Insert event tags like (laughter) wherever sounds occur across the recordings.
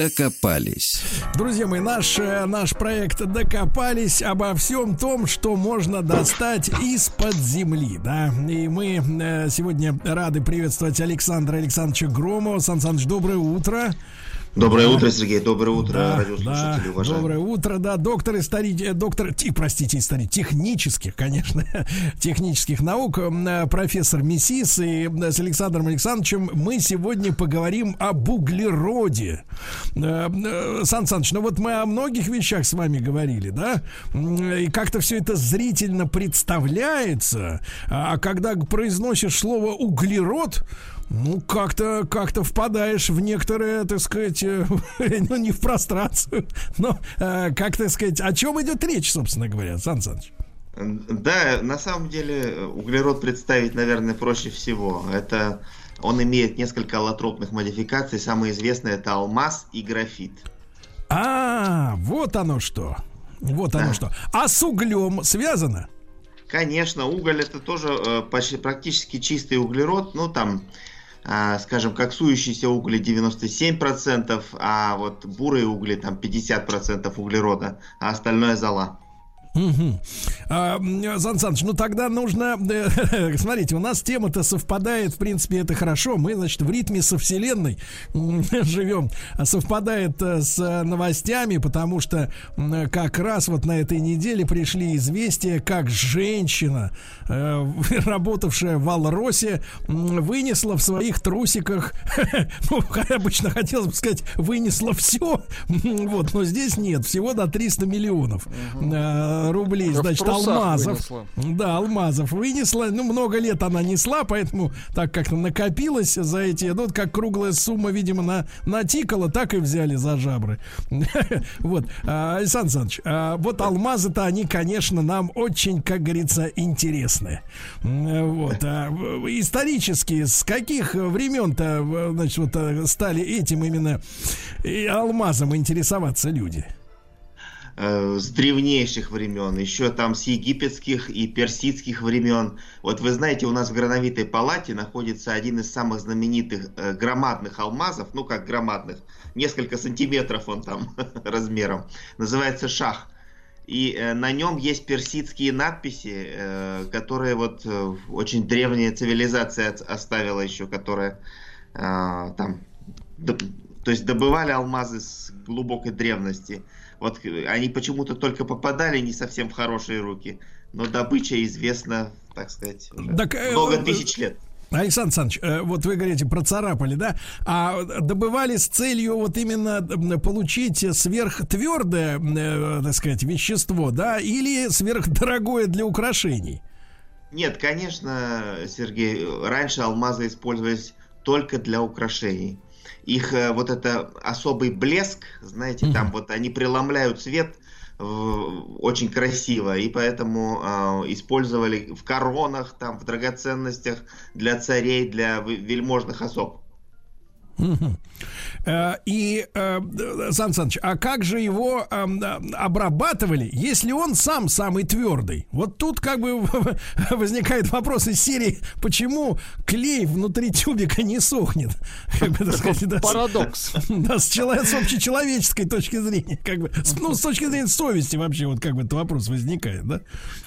Докопались. Друзья мои, наш, э, наш проект «Докопались» обо всем том, что можно достать из-под земли, да. И мы э, сегодня рады приветствовать Александра Александровича Громова. Сан Саныч, доброе утро. Доброе да. утро, Сергей. Доброе утро, да, радиослушатели, да, уважаемые. Доброе утро, да. Доктор истории, э, доктор, ти, простите, истории, технических, конечно, (laughs) технических наук, э, профессор Мессис и э, с Александром Александровичем мы сегодня поговорим об углероде. Сан Саныч, ну вот мы о многих вещах с вами говорили, да? И как-то все это зрительно представляется, а когда произносишь слово углерод, ну, как-то как впадаешь в некоторые, так сказать, э, (laughs) ну, не в прострацию, но, э, как так сказать, о чем идет речь, собственно говоря, Сан Саныч? Да, на самом деле углерод представить, наверное, проще всего. Это он имеет несколько аллотропных модификаций. Самое известное это алмаз и графит. А, вот оно что. Вот оно да. что. А с углем связано? Конечно, уголь это тоже э, почти практически чистый углерод. Ну, там скажем, коксующиеся угли 97%, а вот бурые угли там 50% углерода, а остальное зола. Угу. А, Сан Саныч, ну тогда нужно... Э, (laughs) смотрите, у нас тема-то совпадает, в принципе, это хорошо. Мы, значит, в ритме со Вселенной (laughs) живем. Совпадает э, с новостями, потому что как раз вот на этой неделе пришли известия, как женщина, э, (laughs) работавшая в Алросе, вынесла в своих трусиках, ну, обычно хотелось бы сказать, вынесла все, вот, но здесь нет, всего до 300 миллионов. Угу рублей, значит, алмазов. Вынесла. Да, алмазов вынесла. Ну, много лет она несла, поэтому так как-то накопилось за эти, ну, как круглая сумма, видимо, на, натикала, так и взяли за жабры. (laughs) Вот, а, Александр Александрович, а, вот алмазы-то, они, конечно, нам очень, как говорится, интересны. Вот, а, исторически, с каких времен-то, значит, вот стали этим именно алмазом интересоваться люди? Э, с древнейших времен, еще там с египетских и персидских времен. Вот вы знаете, у нас в Грановитой палате находится один из самых знаменитых э, громадных алмазов, ну как громадных, несколько сантиметров он там (laughs) размером, называется шах. И э, на нем есть персидские надписи, которые вот очень древняя цивилизация оставила еще, которая там, то есть добывали алмазы с глубокой древности. Вот они почему-то только попадали не совсем в хорошие руки, но добыча известна, так сказать, уже так, э, много э, тысяч лет. Александр Александрович, э, вот вы говорите, процарапали, да? А добывали с целью вот именно получить сверхтвердое, так сказать, вещество, да? Или сверхдорогое для украшений? Нет, конечно, Сергей, раньше алмазы использовались только для украшений их э, вот это особый блеск, знаете, mm-hmm. там вот они преломляют свет очень красиво, и поэтому э, использовали в коронах, там, в драгоценностях для царей, для вельможных особ. Э, и, э, Сан Саныч, а как же его эм, обрабатывали, если он сам самый твердый? Вот тут как бы (laughs) возникает вопрос из серии, почему клей внутри тюбика не сохнет? (laughs) Как бы, сказать, да, Парадокс. (laughs) Да, с, человек, с общечеловеческой точки зрения, как бы, ну, с точки зрения совести вообще, вот как бы этот вопрос возникает, да?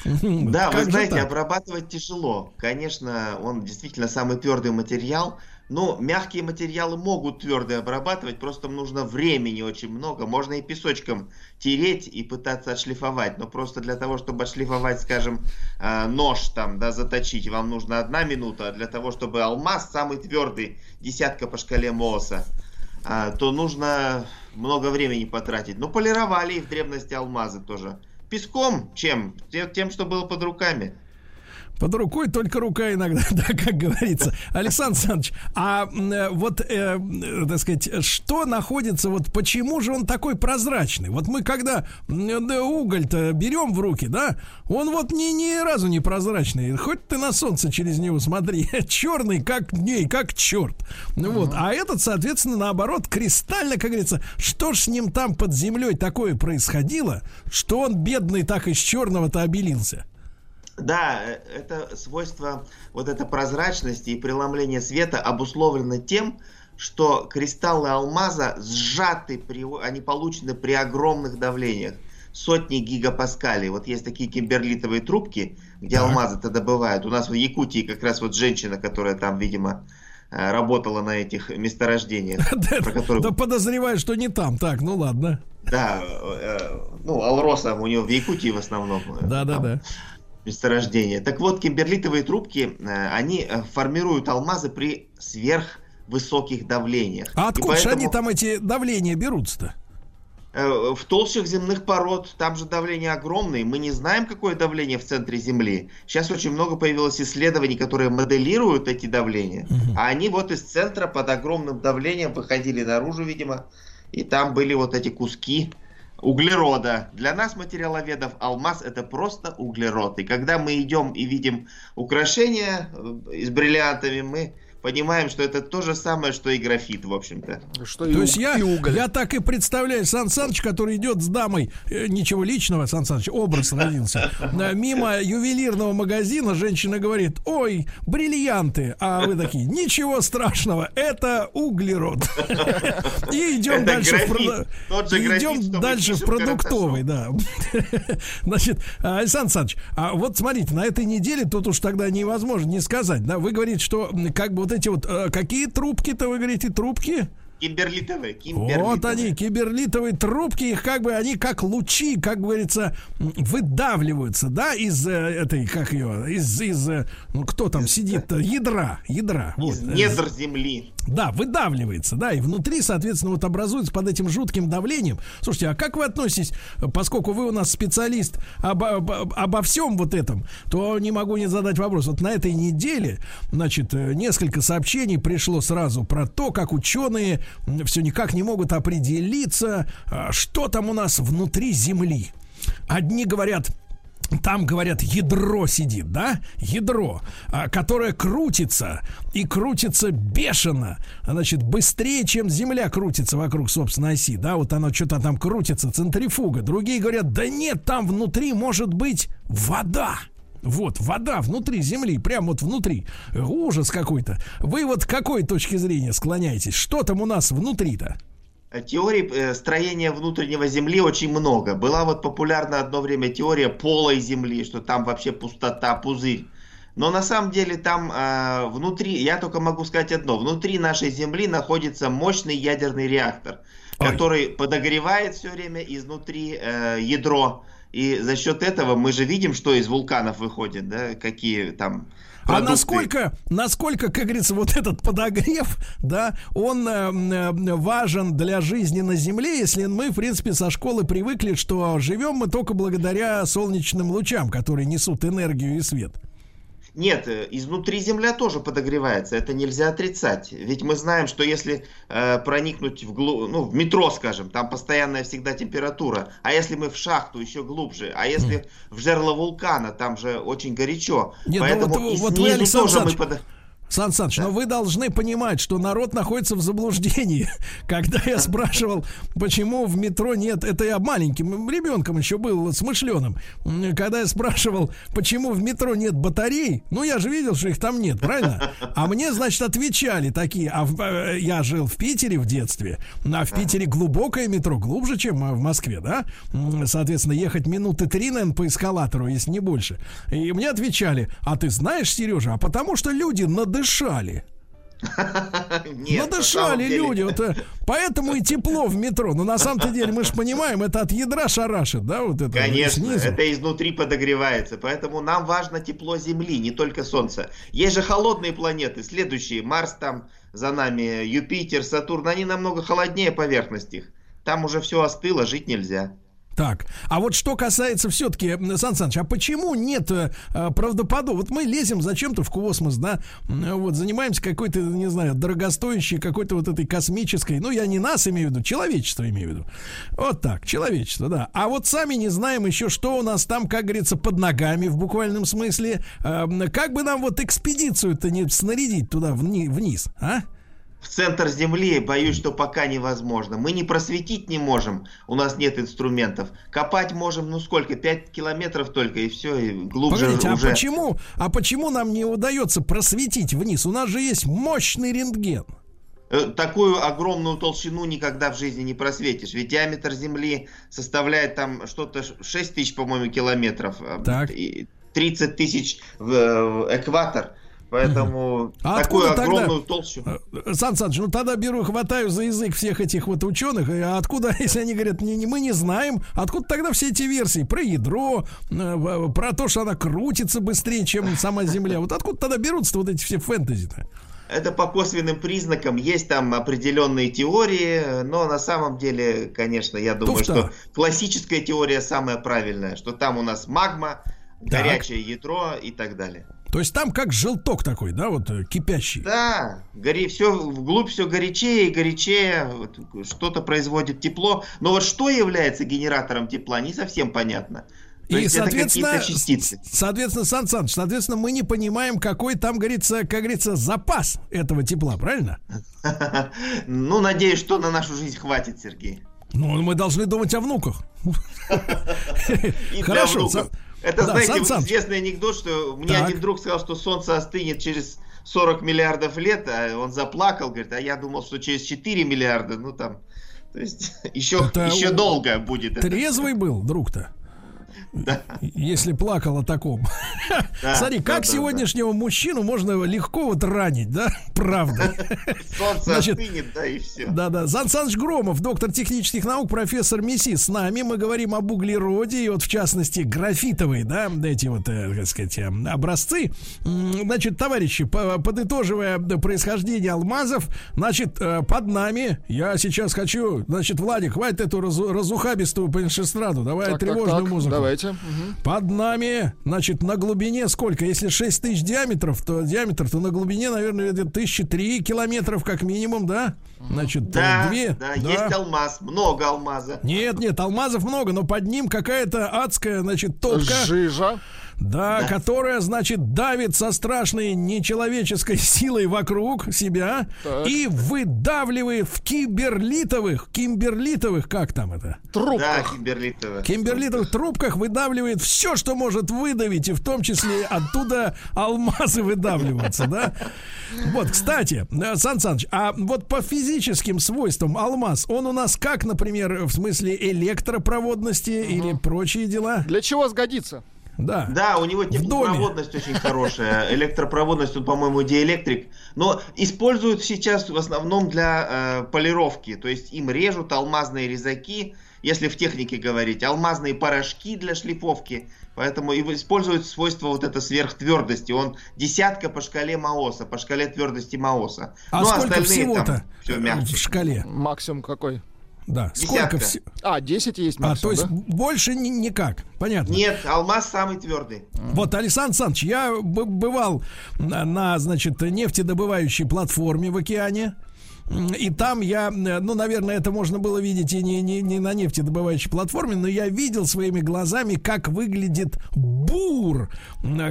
Да, как вы знаете, обрабатывать тяжело. Конечно, он действительно самый твердый материал, но мягкие материалы могут твердые обрабатывать, просто нужно времени очень много. Можно и песочком тереть и пытаться отшлифовать, но просто для того, чтобы отшлифовать, скажем, э, нож там, да, заточить, вам нужно одна минута, а для того, чтобы алмаз самый твердый, десятка по шкале Мооса, э, то нужно много времени потратить. Но полировали и в древности алмазы тоже. Песком чем? Тем, что было под руками. Под рукой только рука иногда, (laughs) да, как говорится. Александр Александрович, а вот, э, так сказать, что находится, вот почему же он такой прозрачный? Вот мы когда да, уголь-то берем в руки, да, он вот ни, ни разу не прозрачный. Хоть ты на солнце через него смотри, (laughs) черный, как дней, как черт. Uh-huh. Вот, а этот, соответственно, наоборот, кристально, как говорится, что ж с ним там под землей такое происходило, что он бедный так из черного-то обелился? Да, э, это свойство, вот эта прозрачности и преломление света обусловлено тем, что кристаллы алмаза сжаты, при, они получены при огромных давлениях. Сотни гигапаскалей. Вот есть такие кимберлитовые трубки, где так. алмазы-то добывают. У нас в Якутии как раз вот женщина, которая там, видимо, э, работала на этих месторождениях. (laughs) Да подозреваю, что не там. Так, ну ладно. Да, э, ну, Алроса у него в Якутии в основном. Да, да, да месторождения. Так вот, кимберлитовые трубки, э, они э, формируют алмазы при сверхвысоких давлениях. А откуда поэтому... они там эти давления берутся-то? Э, в толщах земных пород там же давление огромное. Мы не знаем, какое давление в центре Земли. Сейчас очень много появилось исследований, которые моделируют эти давления. Угу. А они вот из центра под огромным давлением выходили наружу, видимо. И там были вот эти куски углерода. Для нас, материаловедов, алмаз это просто углерод. И когда мы идем и видим украшения э, с бриллиантами, мы понимаем, что это то же самое, что и графит, в общем-то. Что то и есть я, и уголь. я так и представляю Сан Саныч, который идет с дамой, э, ничего личного, Сан Саныч, образ родился, (laughs) э, мимо ювелирного магазина женщина говорит, ой, бриллианты, а вы такие, ничего страшного, это углерод. (laughs) И идем дальше идем дальше в продуктовый, да. (laughs) Значит, Александр Александрович, а вот смотрите, на этой неделе тут уж тогда невозможно не сказать, да, вы говорите, что как бы вот эти вот, э, какие трубки-то, вы говорите, трубки? Киберлитовые, киберлитовые. Вот они, киберлитовые трубки, их как бы, они как лучи, как говорится, выдавливаются, да, из э, этой, как ее, из, из э, ну, кто там сидит, ядра, ядра. Из вот. недр земли. Да, выдавливается, да, и внутри, соответственно, вот образуется под этим жутким давлением. Слушайте, а как вы относитесь, поскольку вы у нас специалист об, об, обо всем вот этом, то не могу не задать вопрос. Вот на этой неделе, значит, несколько сообщений пришло сразу про то, как ученые все никак не могут определиться, а, что там у нас внутри Земли. Одни говорят, там, говорят, ядро сидит, да? Ядро, а, которое крутится и крутится бешено. Значит, быстрее, чем Земля крутится вокруг собственной оси, да? Вот оно что-то там крутится, центрифуга. Другие говорят, да нет, там внутри может быть вода. Вот, вода внутри земли, прямо вот внутри. Ужас какой-то. Вы вот к какой точки зрения склоняетесь? Что там у нас внутри-то? Теорий э, строения внутреннего Земли очень много. Была вот популярна одно время теория полой Земли, что там вообще пустота, пузырь. Но на самом деле там э, внутри, я только могу сказать одно, внутри нашей Земли находится мощный ядерный реактор, Ой. который подогревает все время изнутри э, ядро. И за счет этого мы же видим, что из вулканов выходит, да, какие там а продукты. Насколько, насколько, как говорится, вот этот подогрев, да, он э, э, важен для жизни на Земле, если мы, в принципе, со школы привыкли, что живем мы только благодаря солнечным лучам, которые несут энергию и свет. Нет, э, изнутри Земля тоже подогревается, это нельзя отрицать. Ведь мы знаем, что если э, проникнуть в, глу... ну, в метро, скажем, там постоянная всегда температура, а если мы в шахту еще глубже, а если в жерло вулкана, там же очень горячо. Нет, ну Поэтому ну вот, и вот снизу вы, тоже мы под... Сан Саныч, да. но вы должны понимать, что народ находится в заблуждении. (laughs) Когда я спрашивал, почему в метро нет, это я маленьким ребенком еще был, смышленым. Когда я спрашивал, почему в метро нет батарей, ну я же видел, что их там нет, правильно? А мне, значит, отвечали такие, а в, э, я жил в Питере в детстве, а в Питере глубокое метро, глубже, чем в Москве, да? Соответственно, ехать минуты три, наверное, по эскалатору, если не больше. И мне отвечали, а ты знаешь, Сережа, а потому что люди надышали надышали. (laughs) Нет, надышали люди. Вот, э, поэтому и тепло в метро. Но на самом-то деле мы же понимаем, это от ядра шарашит, да? Вот это Конечно, снизу. это изнутри подогревается. Поэтому нам важно тепло Земли, не только Солнце. Есть же холодные планеты, следующие. Марс там за нами, Юпитер, Сатурн. Они намного холоднее поверхности их. Там уже все остыло, жить нельзя. Так, а вот что касается все-таки, Сан Саныч, а почему нет э, правдоподобного? Вот мы лезем зачем-то в космос, да, вот занимаемся какой-то, не знаю, дорогостоящей какой-то вот этой космической, ну я не нас имею в виду, человечество имею в виду. Вот так, человечество, да. А вот сами не знаем еще, что у нас там, как говорится, под ногами в буквальном смысле. Э, как бы нам вот экспедицию-то не снарядить туда вни- вниз, а? В центр Земли, боюсь, что пока невозможно. Мы не просветить не можем, у нас нет инструментов. Копать можем, ну сколько, 5 километров только, и все, и глубже Погодите, уже... а почему, а почему нам не удается просветить вниз? У нас же есть мощный рентген. Э, такую огромную толщину никогда в жизни не просветишь. Ведь диаметр Земли составляет там что-то 6 тысяч, по-моему, километров. Э, так. 30 тысяч в экватор. Поэтому а такую огромную тогда, толщу. Э, Сан Саныч, ну тогда беру, хватаю за язык всех этих вот ученых. А откуда, (laughs) если они говорят, не, не, мы не знаем, откуда тогда все эти версии про ядро, э, про то, что она крутится быстрее, чем сама Земля. Вот откуда тогда берутся вот эти все фэнтези-то? Это по косвенным признакам. Есть там определенные теории, но на самом деле, конечно, я думаю, Туфта. что классическая теория самая правильная, что там у нас магма, так. горячее ядро и так далее. То есть там как желток такой, да, вот э, кипящий. Да, гори, все вглубь все горячее и горячее, вот, что-то производит тепло. Но вот что является генератором тепла, не совсем понятно. То и, соответственно, соответственно, Сан Саныч, соответственно, мы не понимаем, какой там, говорится, как говорится, запас этого тепла, правильно? (laughs) Ну, надеюсь, что на нашу жизнь хватит, Сергей. Ну, мы должны думать о внуках. (laughs) Хорошо. Это, да, знаете, Сан известный анекдот, что мне так. один друг сказал, что солнце остынет через 40 миллиардов лет, а он заплакал, говорит, а я думал, что через 4 миллиарда, ну там, то есть (laughs) еще, это еще долго будет. Трезвый это. был друг-то? Да. Если плакал о таком. Да, Смотри, как да, сегодняшнего да. мужчину можно легко вот ранить, да? (laughs) Правда. Солнце Значит, остынет, да, и все. Да, да. Сан Саныч Громов, доктор технических наук, профессор МИСИ. С нами мы говорим об углероде, и вот в частности графитовые, да, эти вот, э, так сказать, э, образцы. Значит, товарищи, подытоживая происхождение алмазов, значит, э, под нами, я сейчас хочу, значит, Владик, хватит эту разухабистую пеншестраду, давай так, тревожную так, так, музыку. Давайте. Угу. Под нами, значит, на глубине сколько? Если 6 тысяч диаметров, то диаметр, то на глубине, наверное, где-то тысячи три километров как минимум, да? Значит, да, две. Да, да, есть алмаз, много алмаза. Нет, нет, алмазов много, но под ним какая-то адская, значит, топка. Жижа. Да, да, которая, значит, давит со страшной нечеловеческой силой вокруг себя так. и выдавливает в киберлитовых, кимберлитовых, как там это? Трубках. Да, кимберлитовых. Кимберлитовых трубках выдавливает все, что может выдавить, и в том числе оттуда алмазы выдавливаются, да? Вот, кстати, э, Сан Саныч, а вот по физическим свойствам алмаз, он у нас как, например, в смысле электропроводности угу. или прочие дела? Для чего сгодится? Да. Да, у него теплопроводность очень хорошая. Электропроводность, он, по-моему, диэлектрик. Но используют сейчас в основном для э, полировки. То есть им режут алмазные резаки, если в технике говорить, алмазные порошки для шлифовки. Поэтому и используют свойство вот это сверхтвердости. Он десятка по шкале Маоса, по шкале твердости Маоса. А ну, сколько всего-то в шкале? Максимум какой? Да. Сколько всего? А, 10 есть максимум, А, то есть да? больше ни, никак. Понятно. Нет, алмаз самый твердый. Вот, Александр Александрович, я бывал на, на, значит, нефтедобывающей платформе в океане. И там я, ну, наверное, это можно было видеть и не, не, не на нефтедобывающей платформе, но я видел своими глазами, как выглядит бур,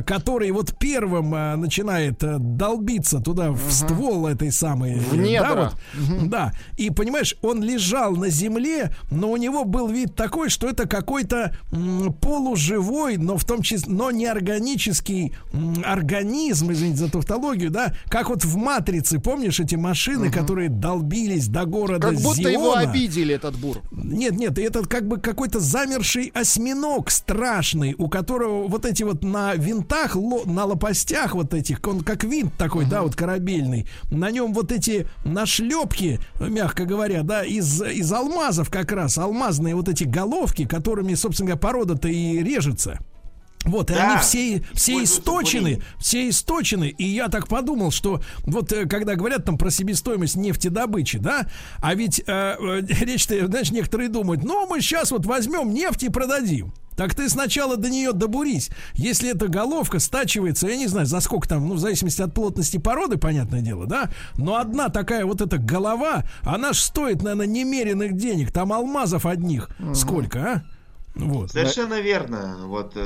который вот первым а, начинает э, долбиться туда в угу. ствол этой самой... В недра. Да, вот, угу. да. И, понимаешь, он лежал на земле, но у него был вид такой, что это какой-то полуживой, но в том числе, но не органический организм, извините за тавтологию, да, как вот в «Матрице», помнишь эти машины, угу. которые долбились до города Как будто Зиона. его обидели, этот бур. Нет, нет, это как бы какой-то замерший осьминог страшный, у которого вот эти вот на винтах, на лопастях вот этих, он как винт такой, uh-huh. да, вот корабельный, на нем вот эти нашлепки, мягко говоря, да, из, из алмазов как раз, алмазные вот эти головки, которыми, собственно говоря, порода-то и режется. Вот, и Да, они все, все источены, все источены, и я так подумал, что вот э, когда говорят там про себестоимость нефтедобычи, да, а ведь э, э, (laughs) речь-то, знаешь, некоторые думают, ну, мы сейчас вот возьмем нефть и продадим. Так ты сначала до нее добурись. Если эта головка стачивается, я не знаю, за сколько там, ну, в зависимости от плотности породы, понятное дело, да, но одна такая вот эта голова, она ж стоит, наверное, немеренных денег. Там алмазов одних. Сколько, а? Вот. Совершенно верно. Вот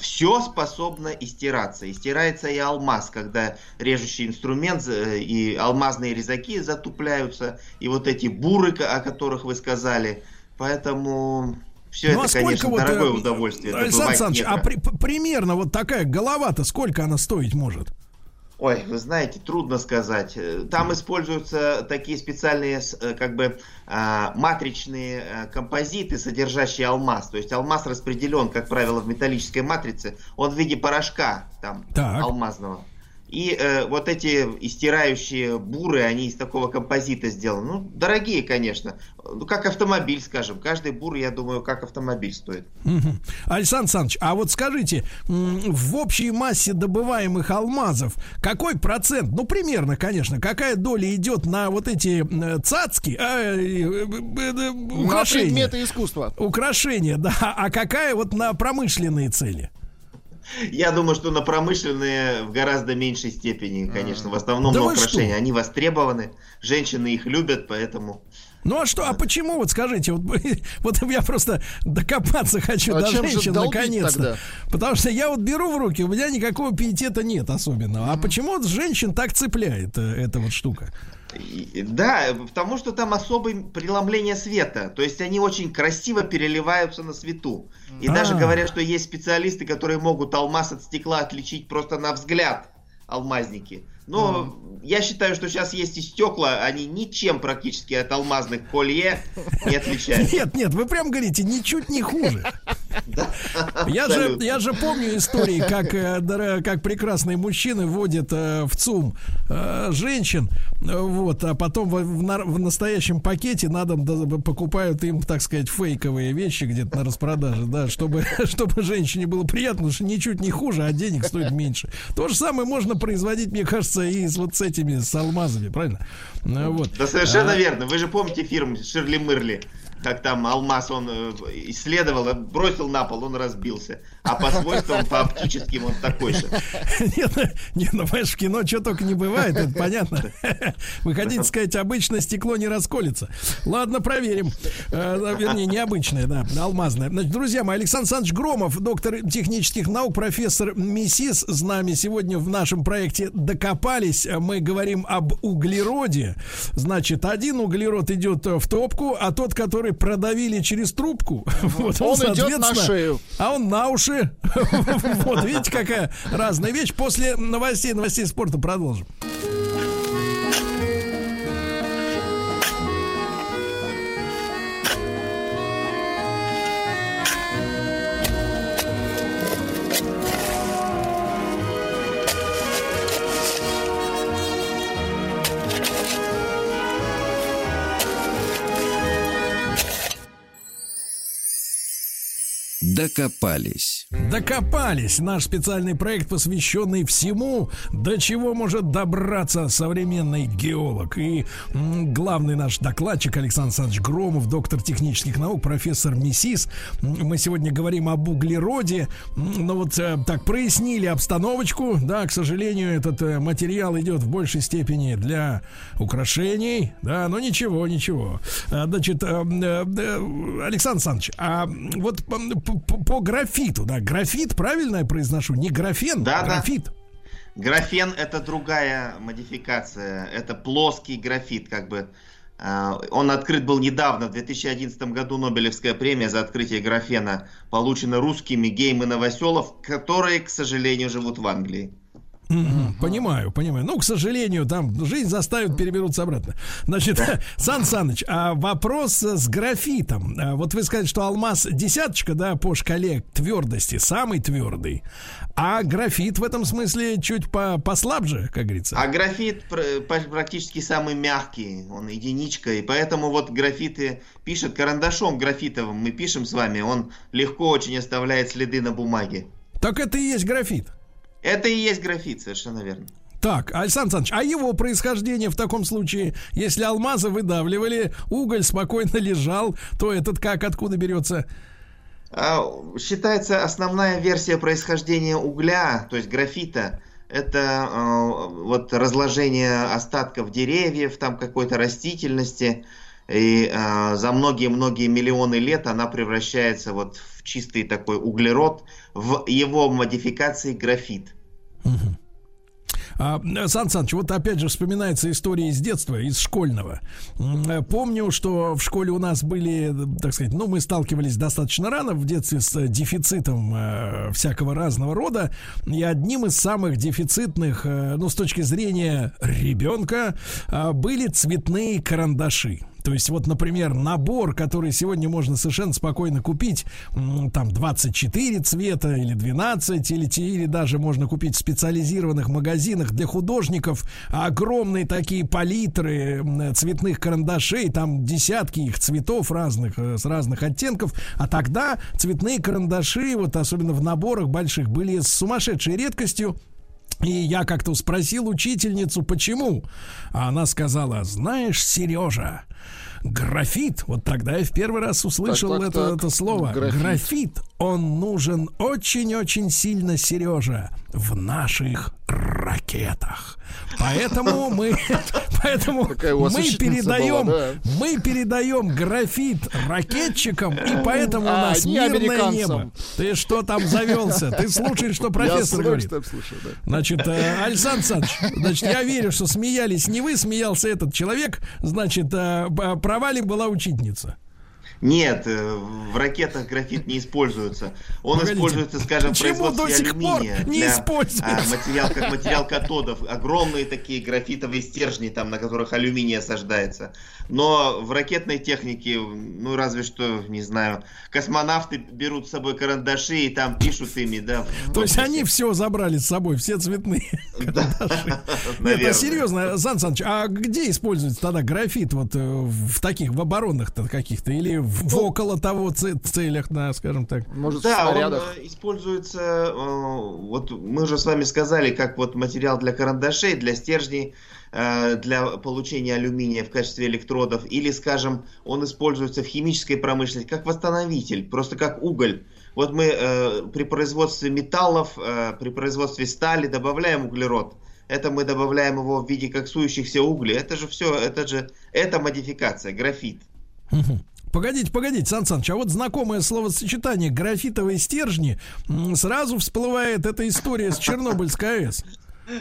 все способно истираться. Истирается и алмаз, когда режущий инструмент э, и алмазные резаки затупляются, и вот эти буры, о которых вы сказали. Поэтому все Ну, а это, сколько конечно, вот, дорогое э, удовольствие. Александр Александрович, а при- примерно вот такая голова-то сколько она стоить может? Ой, вы знаете, трудно сказать. Э, Там используются такие специальные, э, как бы, а, матричные э, композиты, содержащие алмаз. То есть алмаз распределен, как правило, в металлической матрице. Он в виде порошка там Так. алмазного. И э, вот эти истирающие буры, они из такого композита сделаны. Ну, дорогие, конечно. Ну, как автомобиль, скажем. Каждый бур, я думаю, как автомобиль стоит. Мгм. Александр Александрович, а вот скажите, в общей массе добываемых алмазов какой процент, ну примерно, конечно, какая доля идет на вот эти э, цацки, а, э, э, э, э, На украшения? предметы искусства. Украшения, (laughs) да, а какая вот на промышленные цели? Я думаю, что на промышленные в гораздо меньшей степени, конечно. В основном Да на украшения. что? Они востребованы, женщины их любят, поэтому... Ну а что, а почему, вот скажите, вот, (laughs) вот я просто докопаться хочу А до женщин наконец-то. тогда? Потому что я вот беру в руки, у меня никакого пиетета нет особенного. А почему вот женщин так цепляет э, эта вот штука? Да, потому что там особое преломление света. То есть они очень красиво переливаются на свету. И даже А. говорят, что есть специалисты, которые могут алмаз от стекла отличить просто на взгляд алмазники. Но я считаю, что сейчас есть и стекла, они ничем практически от алмазных колье не отличаются. Нет, нет, вы прям говорите, ничуть не хуже. Я же, я же помню истории, как, э, как прекрасные мужчины водят э, в ЦУМ э, женщин, вот, а потом в, в в настоящем пакете на дом покупают им, так сказать, фейковые вещи где-то на распродаже, да, чтобы, (laughs) чтобы женщине было приятно, потому что ничуть не хуже, а денег стоит меньше. То же самое можно производить, мне кажется, и с вот с этими, с алмазами, правильно? Ну, Вот. Да совершенно А, верно. Вы же помните фильм Ширли Мырли, как там алмаз он э, исследовал, э, бросил на пол, он разбился. А по свойствам, по оптическим он такой же. (laughs) Нет, ну, нет, ну, понимаешь, в кино что только не бывает, это понятно. (laughs) Вы хотите сказать, обычно стекло не расколется. Ладно, проверим. Э, Вернее, необычное, да, алмазное. Значит, друзья мои, Александр Александрович Громов, доктор технических наук, профессор МИСИС, с нами сегодня в нашем проекте «Докопались». Мы говорим об углероде. Значит, один углерод идет в топку, а тот, который продавили через трубку, (laughs) вот Он идет на шею. а он на уши. (laughs) Вот, видите, какая разная вещь. После новостей, новостей спорта продолжим. Докопались. Докопались. Наш специальный проект, посвященный всему, до чего может добраться современный геолог. И главный наш докладчик Александр Александрович Громов, доктор технических наук, профессор МИСИС. Мы сегодня говорим об углероде. Но вот э, так прояснили обстановочку. Да, к сожалению, этот э, материал идет в большей степени для украшений. Да, но ничего, ничего. Значит, э, э, Александр Александрович, а вот по, графиту, да, графит, правильно я произношу? Не графен, Да, да. графит. Графен это другая модификация. Это плоский графит, как бы. А, Он открыт был недавно, в 2011 году Нобелевская премия за открытие графена получена русскими Гейм и Новоселов, которые, к сожалению, живут в Англии. Понимаю, понимаю. Ну, к сожалению, там жизнь заставит переберутся обратно. Значит, (laughs) Сан Саныч, а вопрос с графитом. А Вот вы сказали, что алмаз десяточка, да, по шкале твердости, самый твердый. А графит в этом смысле чуть по послабже, как говорится. А графит пр- пр- практически самый мягкий, он единичка, и поэтому вот графиты пишет карандашом графитовым, мы пишем с вами, он легко очень оставляет следы на бумаге. Так это и есть графит. Это и есть графит, совершенно верно. Так, Александр Александрович, а его происхождение в таком случае, если алмазы выдавливали, уголь спокойно лежал, то этот как, откуда берется? А, Считается основная версия происхождения угля, то есть графита, это э, вот разложение остатков деревьев, там какой-то растительности, и э, за многие-многие миллионы лет она превращается вот в чистый такой углерод, в его модификации графит. А, Сан Саныч, вот опять же вспоминается история из детства, из школьного. Э, Помню, что в школе у нас были, так сказать, ну, мы сталкивались достаточно рано в детстве с дефицитом э, всякого разного рода. И одним из самых дефицитных, э, ну, с точки зрения ребенка, э, были цветные карандаши. То есть, вот, например, набор, который сегодня можно совершенно спокойно купить, там 24 цвета или 12, или, или даже можно купить в специализированных магазинах для художников огромные такие палитры цветных карандашей, там десятки их цветов разных, э, с разных оттенков. А тогда цветные карандаши, вот особенно в наборах больших, были с сумасшедшей редкостью. И я как-то спросил учительницу, почему. А она сказала, знаешь, Сережа, графит, вот тогда я в первый раз услышал Так, так, это, так. это слово. Графит. графит, он нужен очень-очень сильно, Сережа, в наших ракетах. Поэтому (laughs) мы, поэтому у мы передаем, была, да? мы передаем графит ракетчикам, и поэтому у А, нас не мирное небо. Ты что там завелся? Ты слушаешь, что Я профессор говорит? удовольствием слушаю, да. Значит, э, Александр Александрович, значит, я верю, что смеялись не вы, смеялся этот человек. Значит, э, провалим была учительница. Нет, э, в ракетах графит не используется. Он Погодите, используется, скажем, в до сих пор алюминия. не для, используется? а, материал, как материал катодов. Огромные такие графитовые стержни, там, на которых алюминий осаждается. Но в ракетной технике, ну, разве что, не знаю, космонавты берут с собой карандаши и там пишут ими, да. То есть они все забрали с собой, все цветные. (laughs) Да, (laughs) Нет, а серьезно, Сан Саныч, а где используется тогда графит вот э, в таких, в оборонных-то каких-то или в, в около того це- целях, да, скажем так? Может, в Да, он э, используется, э, вот мы уже с вами сказали, как вот материал для карандашей, для стержней, э, для получения алюминия в качестве электродов, или, скажем, он используется в химической промышленности как восстановитель, просто как уголь. Вот мы э, при производстве металлов, э, при производстве стали добавляем углерод. Это мы добавляем его в виде коксующихся углей. Это же все, это же, это модификация, графит. Мгм. Погодите, погодите, Сан Саныч, а вот знакомое словосочетание графитовые стержни сразу всплывает эта история с Чернобыльской АЭС.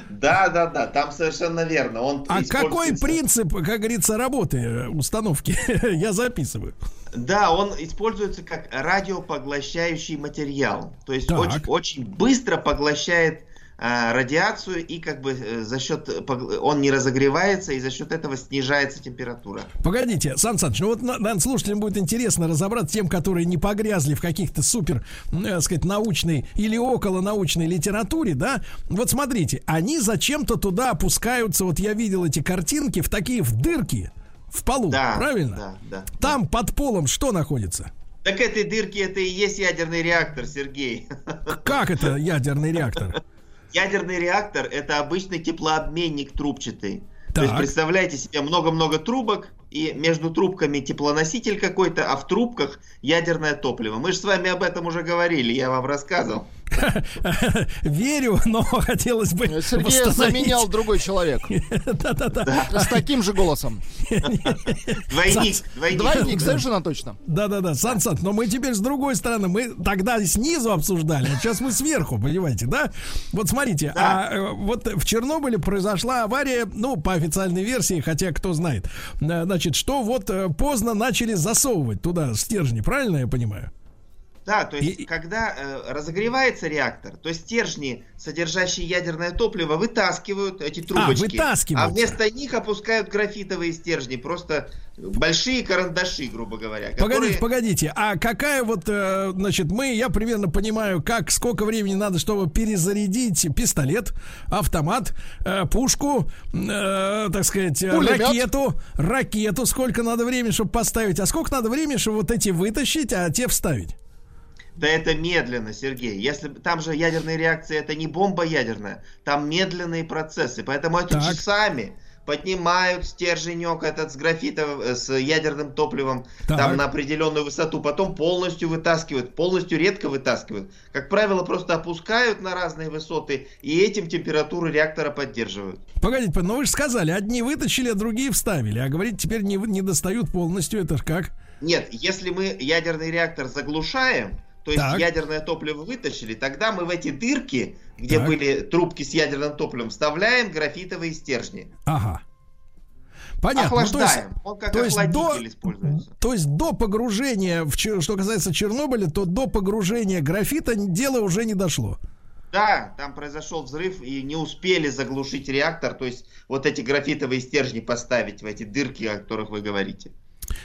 Да, да, да, там совершенно верно. Он А какой принцип, как говорится, работы э, установки? (laughs) Я записываю. Да, он используется как радиопоглощающий материал. То есть очень, очень быстро поглощает радиацию и как бы э, за счет погл- он не разогревается и за счет этого снижается температура. Погодите, Сан Саныч, ну вот, на- наверное, слушателям будет интересно разобраться тем, которые не погрязли в каких-то супер, э, сказать, научной или около научной литературе, да? Вот смотрите, они зачем-то туда опускаются, вот я видел эти картинки, в такие в дырки в полу, Да, правильно? Да, да. Там под полом что находится? Так этой дырки это и есть ядерный реактор, Сергей. Как это ядерный реактор? Ядерный реактор это обычный теплообменник трубчатый. То есть Так. представляете себе много-много трубок, и между трубками теплоноситель какой-то, а в трубках ядерное топливо. Мы же с вами об этом уже говорили, я вам рассказывал. (laughs) Верю, но хотелось бы Сергея восстановить. заменял другой человек. (laughs) Да-да-да. С таким же голосом. Двойник, двойник. Совершенно точно. Да-да-да, Сан Саныч, но мы теперь с другой стороны, мы тогда снизу обсуждали, а сейчас мы сверху, понимаете, да? Вот смотрите, а э, вот в Чернобыле произошла авария, ну, по официальной версии, хотя кто знает, э, значит, что вот э, поздно начали засовывать туда стержни, правильно я понимаю? Да, то есть, И- когда э, разогревается реактор, то стержни, содержащие ядерное топливо, вытаскивают эти трубочки. вытаскиваются. А вместо них опускают графитовые стержни, просто большие карандаши, грубо говоря. Погодите, которые- погодите, а какая вот, э, значит, мы, я примерно понимаю, как, сколько времени надо, чтобы перезарядить пистолет, автомат, э, пушку, э, так сказать, э, Пулемет. ракету, ракету, сколько надо времени, чтобы поставить, а сколько надо времени, чтобы вот эти вытащить, а те вставить? Да это медленно, Сергей. Если там же ядерная реакция, это не бомба ядерная, там медленные процессы, поэтому это Так. часами поднимают стерженек этот с графитом, э, с ядерным топливом Так. там на определенную высоту, потом полностью вытаскивают, полностью редко вытаскивают. Как правило, просто опускают на разные высоты и этим температуру реактора поддерживают. Погодите, ну вы же сказали, одни вытащили, а другие вставили. А говорить теперь не, не достают полностью. Это ж как? Нет, если мы ядерный реактор заглушаем, то есть Так. ядерное топливо вытащили, тогда мы в эти дырки, где Так. были трубки с ядерным топливом, вставляем графитовые стержни. Ага. Понятно. Ну, то есть- Охлаждаем. Он как то есть до, используется. то есть до погружения, в, что касается Чернобыля, то до погружения графита дело уже не дошло. Да, там произошел взрыв и не успели заглушить реактор, то есть вот эти графитовые стержни поставить в эти дырки, о которых вы говорите.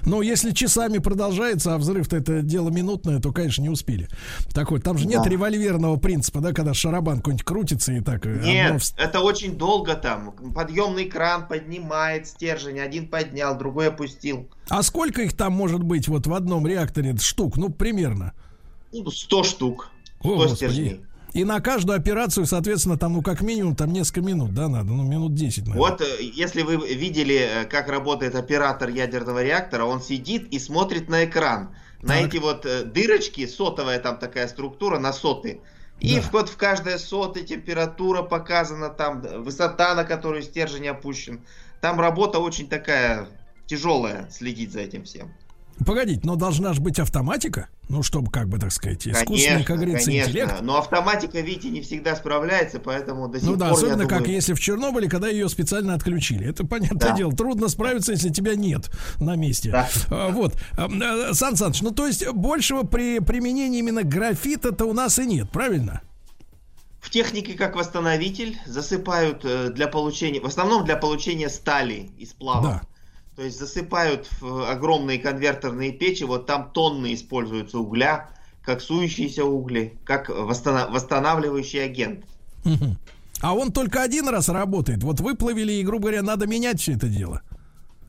Но если часами продолжается, а взрыв-то это дело минутное, то, конечно, не успели. Такой, там же нет Да. револьверного принципа, да, когда шарабан какой-нибудь крутится и так. э, одно Нет, вс- это очень долго там. Подъемный кран поднимает стержень, один поднял, другой опустил. А сколько их там может быть вот в одном реакторе штук? Ну, примерно. Ну, 100 штук. 100 О, Господи. И на каждую операцию, соответственно, там, ну, как минимум, там несколько минут, да, надо, ну, минут 10, наверное. Вот, э, если вы видели, э, как работает оператор ядерного реактора, он сидит и смотрит на экран. На Так. эти вот э, дырочки, сотовая там такая структура, на соты. И Да. в, вот в каждой сотой температура показана, там высота, на которую стержень опущен. Там работа очень такая тяжелая, следить за этим всем. Погодите, но должна же быть автоматика, ну, чтобы, как бы, так сказать, искусственный, как говорится, конечно. интеллект. Но автоматика, видите, не всегда справляется, поэтому до сих Ну да, пор, особенно я как думаю, если в Чернобыле, когда ее специально отключили. Это понятное Да. дело. Трудно справиться, если тебя нет на месте. Да. А, Вот. А, э, Сан Саныч, ну то есть большего при применении именно графита-то у нас и нет, правильно? В технике как восстановитель засыпают э, для получения, в основном для получения стали из сплава. Да. То есть засыпают в огромные конвертерные печи, вот там тонны используются угля, как сующиеся угли, как восстана- восстанавливающий агент. А он только один раз работает. Вот выплавили, и, грубо говоря, надо менять все это дело.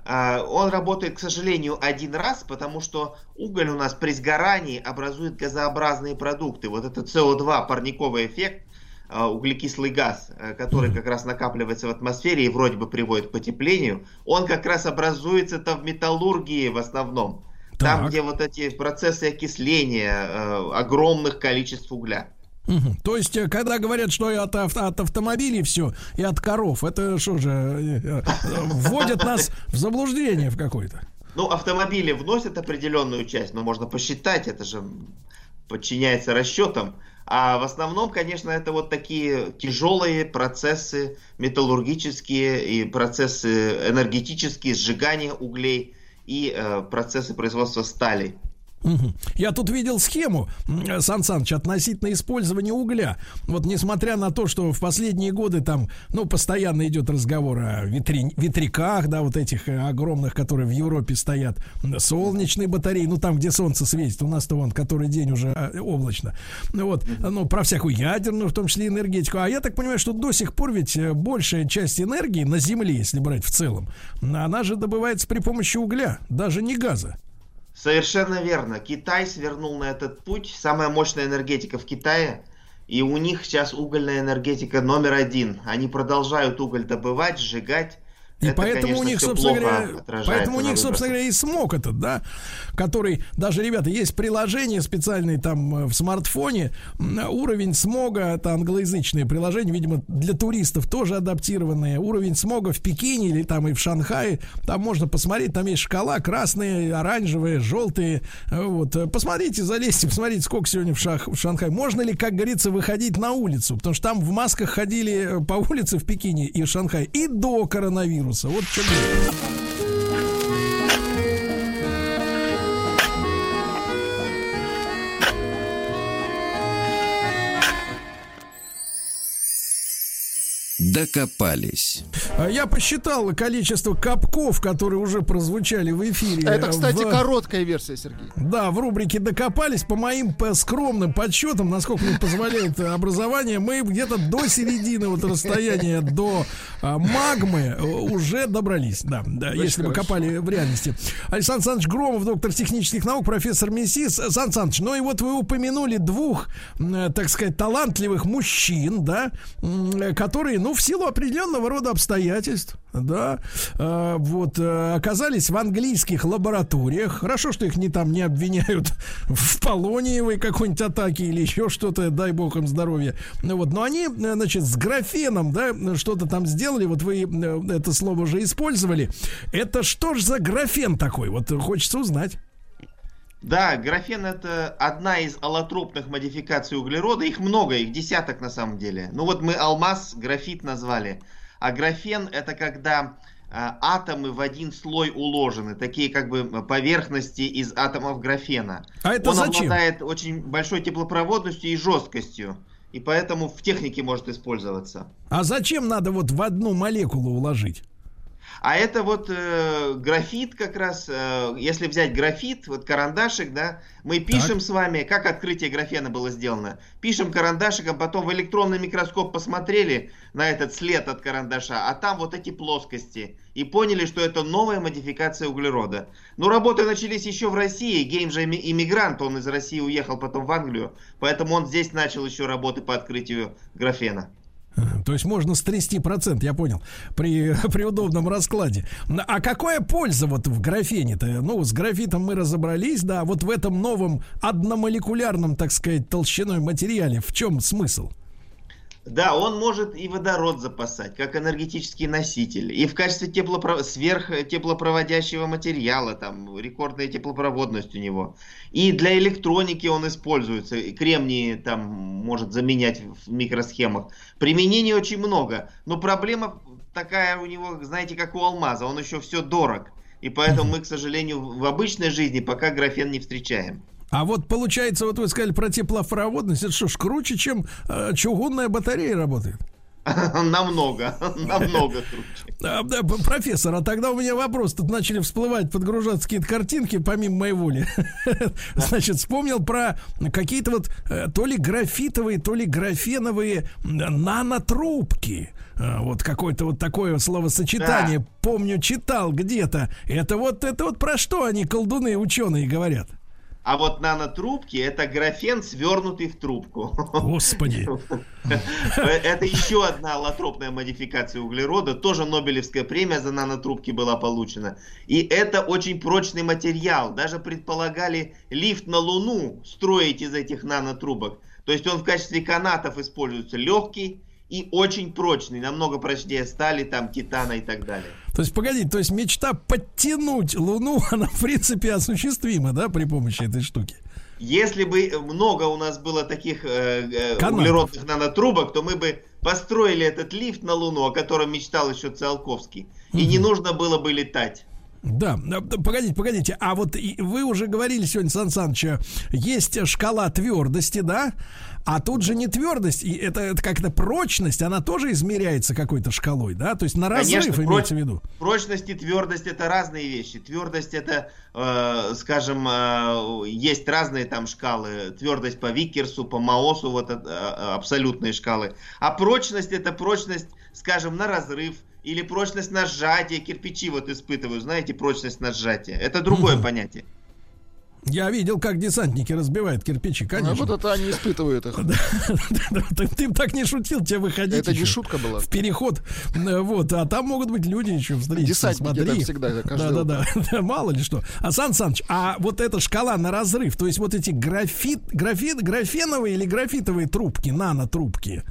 А, Он работает, к сожалению, один раз, потому что уголь у нас при сгорании образует газообразные продукты. Вот это СО2, парниковый эффект, углекислый газ, э, который как раз накапливается в атмосфере и вроде бы приводит к потеплению, он как раз образуется-то в металлургии в основном. Там, Так. где вот эти процессы окисления э, огромных количеств угля. Мгм. То есть, э, когда говорят, что и от, авто- от автомобилей все, и от коров, это что же, э, э, вводят нас в заблуждение в какое-то. Ну, автомобили вносят определенную часть, но можно посчитать, это же подчиняется расчетам. А в основном, конечно, это вот такие тяжелые процессы металлургические и процессы энергетические, сжигания углей и э, процессы производства стали. Я тут видел схему, м, Сан Саныч, относительно использования угля. Вот несмотря на то, что в последние годы там, ну, постоянно идет разговор о ветри- ветряках, да, вот этих э, огромных, которые в Европе стоят, солнечные батареи, ну, там, где солнце светит, у нас-то вон который день уже э, облачно. Вот, ну, про всякую ядерную, в том числе энергетику. А я так понимаю, что до сих пор ведь э, большая часть энергии на Земле, если брать в целом, она же добывается при помощи угля, даже не газа. Совершенно верно. Китай свернул на этот путь. Самая мощная энергетика в Китае. И у них сейчас угольная энергетика номер один. Они продолжают уголь добывать, сжигать. И Это, поэтому конечно, у них, собственно говоря, поэтому у них, собственно говоря, и смог этот, да, который даже, ребята, есть приложение специальное там э, в смартфоне, уровень смога, это англоязычное приложение, видимо, для туристов тоже адаптированное, уровень смога в Пекине или там и в Шанхае, там можно посмотреть, там есть шкала, красные, оранжевые, желтые, э, вот, посмотрите, залезьте, посмотрите, сколько сегодня в, Шах- в Шанхае, можно ли, как говорится, выходить на улицу, потому что там в масках ходили э, по улице в Пекине и в Шанхае и до коронавируса, вот что делать. Докопались. А Я посчитал количество капков, которые уже прозвучали в эфире. Это, кстати, в- короткая версия, Сергей. Да, в рубрике «Докопались». По моим по скромным подсчетам, насколько мне позволяет образование, мы где-то до середины вот расстояния до а, магмы э, уже добрались. Да, да если хорошо. копали в реальности. Александр Александрович Громов, доктор технических наук, профессор МИСИС. Сан Александрович, ну и вот вы упомянули двух, э, так сказать, талантливых мужчин, да, э, которые, ну, в силу определенного рода обстоятельств, да, э, вот, э, оказались в английских лабораториях. Хорошо, что их не там не обвиняют (laughs) в полониевой какой-нибудь атаке или еще что-то, дай бог им здоровья. Ну Вот, но они, э, значит, с графеном, да, что-то там сделали, вот вы э, это слово уже использовали. Это что ж за графен такой? Вот хочется узнать. Да, графен это одна из аллотропных модификаций углерода. Их много, их десяток на самом деле. Ну вот мы алмаз, графит назвали. А графен это когда а, атомы в один слой уложены, такие как бы поверхности из атомов графена. А это Он зачем? обладает очень большой теплопроводностью и жесткостью. И поэтому в технике может использоваться. А зачем надо вот в одну молекулу уложить? А это вот э, графит как раз, э, если взять графит, вот карандашик, да, мы пишем с вами, как открытие графена было сделано. Пишем карандашиком, потом в электронный микроскоп посмотрели на этот след от карандаша, а там вот эти плоскости. И поняли, что это новая модификация углерода. Но работы начались еще в России. Гейм же имми- иммигрант, он из России уехал потом в Англию. Поэтому он здесь начал еще работы по открытию графена. (laughs) То есть можно стрясти процент, я понял, при, (laughs) при удобном раскладе. А какая польза вот в графене-то? Ну, с графитом мы разобрались, да, вот в этом новом одномолекулярном, так сказать, толщиной материале, в чем смысл? Да, он может и водород запасать, как энергетический носитель, и в качестве теплопро... сверхтеплопроводящего материала, там рекордная теплопроводность у него. И для электроники он используется, и кремний там может заменять в микросхемах. Применений очень много, но проблема такая у него, знаете, как у алмаза, он еще все дорог. И поэтому мы, к сожалению, в обычной жизни пока графен не встречаем. А вот получается, вот вы сказали про теплопроводность, это что ж круче, чем э, чугунная батарея работает? (laughs) Намного, (laughs) намного круче. (laughs) А, да, профессор, а тогда у меня вопрос. Тут начали всплывать, подгружаться какие-то картинки, помимо моей воли. Значит, вспомнил про какие-то вот э, то ли графитовые, то ли графеновые нанотрубки. А, Вот какое-то вот такое словосочетание, помню, читал где-то. Это вот, это вот про что они, колдуны, ученые, говорят? А вот нанотрубки это графен, свернутый в трубку. Господи. Это еще одна аллотропная модификация углерода. Тоже Нобелевская премия за нанотрубки была получена. И это очень прочный материал. Даже предполагали лифт на Луну строить из этих нанотрубок. То есть он в качестве канатов используется легкий и очень прочный. Намного прочнее стали, там, титана и так далее. То есть, погоди, то есть мечта подтянуть Луну, (laughs) она в принципе осуществима, да, при помощи этой штуки? Если бы много у нас было таких э, э, Канатов. углеродных нанотрубок, то мы бы построили этот лифт на Луну, о котором мечтал еще Циолковский. И не нужно было бы летать. Да, погодите, погодите. А вот вы уже говорили сегодня, Сан Саныч, э, есть шкала твердости, да? А тут же не твердость, и это, это как-то прочность, она тоже измеряется какой-то шкалой, да? То есть на разрыв Конечно, имеется в проч- виду. Прочность и твердость это разные вещи. Твердость это, э, скажем, э, есть разные там шкалы. Твердость по Виккерсу, по Маосу, вот это, э, абсолютные шкалы. А прочность это прочность, скажем, на разрыв или прочность на сжатие. Кирпичи вот испытываю, знаете, прочность на сжатие. Это другое Мгм. понятие. Я видел, как десантники разбивают кирпичи, Ну, конечно. вот это они испытывают их. (laughs) Ты так не шутил, тебе выходить Это не шутка была. в переход. Э, Вот, а там могут быть люди еще встретиться. Десантники там всегда, Да, каждое да, утро. да, да, (laughs) мало ли что. А Сан Саныч, а вот эта шкала на разрыв, то есть вот эти графит, графит, графеновые или графитовые трубки, нанотрубки,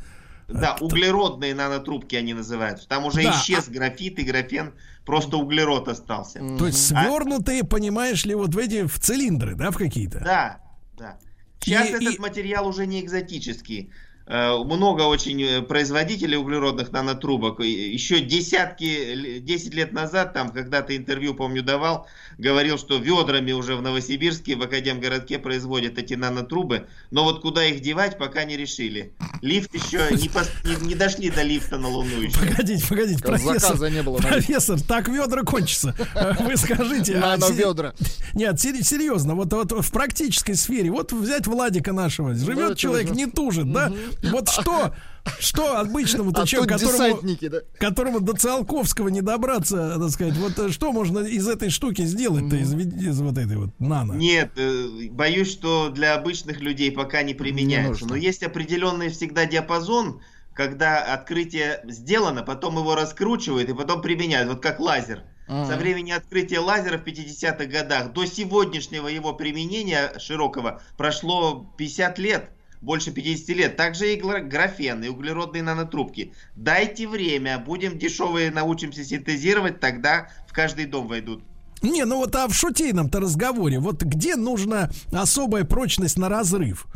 Да, углеродные нанотрубки они называются. Там уже Да, исчез графит и графен, просто углерод остался. то есть свернутые, понимаешь ли, вот в эти в цилиндры, да, в какие-то. Да, да. Сейчас И- этот и- материал уже не экзотический. Э, много очень э, производителей углеродных нанотрубок. Еще десятки, 10 лет назад, там когда-то интервью, помню, давал, говорил, что ведрами уже в Новосибирске, в Академгородке производят эти нанотрубы, но вот куда их девать, пока не решили. Лифт еще не, пос... не, не дошли до лифта на Луну еще. Погодите, погодите, профессор, не было, профессор, так ведра кончится. (laughs) Вы скажите. А, ведра. Нет, серьезно, вот, вот в практической сфере, вот взять Владика нашего, живет ну, человек, не тужит, да? Вот что, что обычному-то а человеку, которому, да? которому до Циолковского не добраться, так сказать, вот э, что можно из этой штуки сделать-то, из, из вот этой вот нано? Нет, э, боюсь, что для обычных людей пока не применяется. Не Но есть определенный всегда диапазон, когда открытие сделано, потом его раскручивают и потом применяют, вот как лазер. А-а-а. Со времени открытия лазера в 50-х годах до сегодняшнего его применения широкого прошло 50 лет больше 50 лет. Также и графен, и углеродные нанотрубки. Дайте время, будем дешевые, научимся синтезировать, тогда в каждый дом войдут. Не, ну вот а в шутейном-то разговоре, вот где нужна особая прочность на разрыв?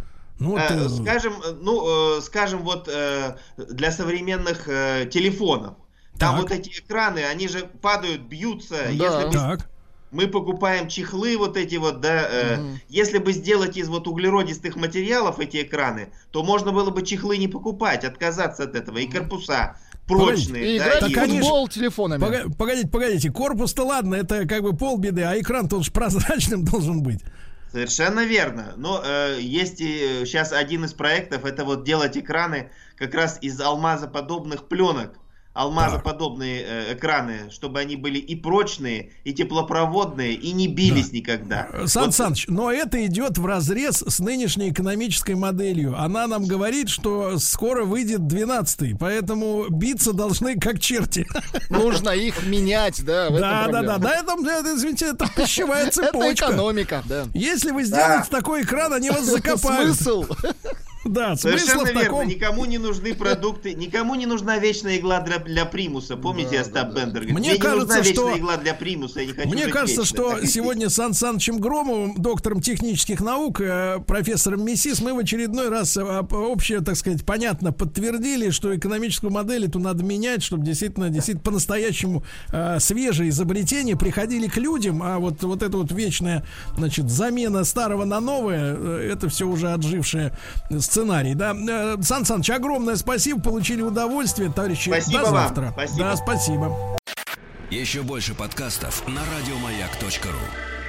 Ну, вот, э, э скажем, э, ну, э, скажем, вот э, для современных э, телефонов. Там так. вот эти экраны, они же падают, бьются. Да. Если так мы покупаем чехлы вот эти вот, да, э, угу. если бы сделать из вот углеродистых материалов эти экраны, то можно было бы чехлы не покупать, отказаться от этого, и корпуса прочные. И да, играть и... футбол телефонами. Погодите, погодите, корпус-то ладно, это как бы полбеды, а экран-то он же прозрачным (laughs) должен быть. Совершенно верно. Но э, есть и сейчас один из проектов, это вот делать экраны как раз из алмазоподобных пленок алмазоподобные э, экраны, чтобы они были и прочные, и теплопроводные, и не бились да. никогда. Э, Сан вот. Саныч, но это идет в разрез с нынешней экономической моделью. Она нам говорит, что скоро выйдет 12-й, поэтому биться должны как черти. Нужно их менять, да? Да, да, да, да, это, извините, это (laughs) пищевая цепочка. Это экономика, да. Если вы сделаете такой экран, они вас (laughs) закопают. Смысл? Да, Совершенно верно. Таком... Никому не нужны продукты, никому не нужна вечная игла для, для примуса. Помните, да, Остап да, Бендер говорит, мне, кажется, не нужна что... вечная игла для примуса, я не хочу Мне кажется, вечно. что (laughs) сегодня с Сан Санычем Громовым, доктором технических наук, э, профессором МИСИС, мы в очередной раз э, общее, так сказать, понятно подтвердили, что экономическую модель эту надо менять, чтобы действительно, действительно по-настоящему э, свежие изобретения приходили к людям, а вот, вот эта вот вечная, значит, замена старого на новое, э, это все уже отжившее сценарий, да. Э, Сан Саныч, огромное спасибо, получили удовольствие, товарищи. Спасибо До завтра. Вам. Спасибо. Да, спасибо. Еще больше подкастов на радиомаяк.ру